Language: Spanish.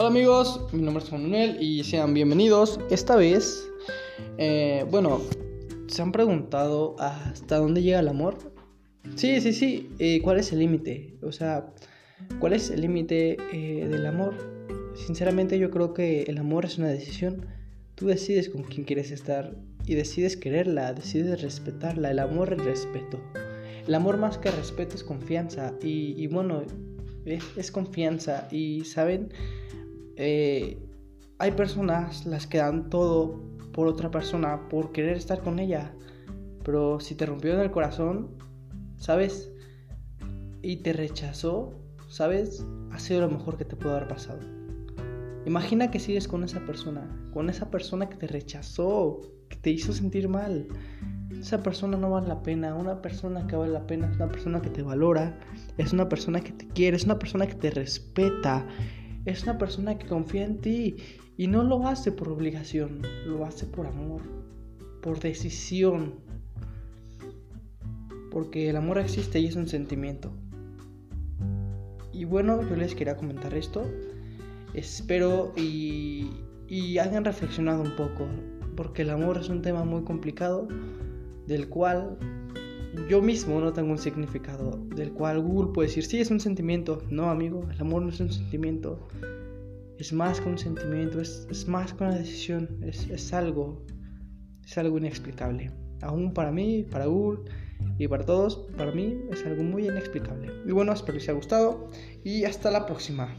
Hola amigos, mi nombre es Manuel y sean bienvenidos. Esta vez, eh, bueno, ¿se han preguntado hasta dónde llega el amor? Sí, sí, sí, eh, ¿cuál es el límite? O sea, ¿cuál es el límite eh, del amor? Sinceramente yo creo que el amor es una decisión. Tú decides con quién quieres estar y decides quererla, decides respetarla. El amor es respeto. El amor más que respeto es confianza y, y bueno, es, es confianza y, ¿saben? Eh, hay personas las que dan todo por otra persona, por querer estar con ella. Pero si te rompió en el corazón, ¿sabes? Y te rechazó, ¿sabes? Ha sido lo mejor que te pudo haber pasado. Imagina que sigues con esa persona, con esa persona que te rechazó, que te hizo sentir mal. Esa persona no vale la pena. Una persona que vale la pena es una persona que te valora, es una persona que te quiere, es una persona que te respeta, es una persona que confía en ti y no lo hace por obligación, lo hace por amor, por decisión. Porque el amor existe y es un sentimiento. Y bueno, yo les quería comentar esto. Espero y, y hayan reflexionado un poco, porque el amor es un tema muy complicado, del cual yo mismo no tengo un significado del cual Google puede decir, sí, es un sentimiento. No, amigo, el amor no es un sentimiento. Es más que un sentimiento, es, más que una decisión, es, es, algo, es algo inexplicable. Aún para mí, para Google y para todos, para mí es algo muy inexplicable. Y bueno, espero que les haya gustado y hasta la próxima.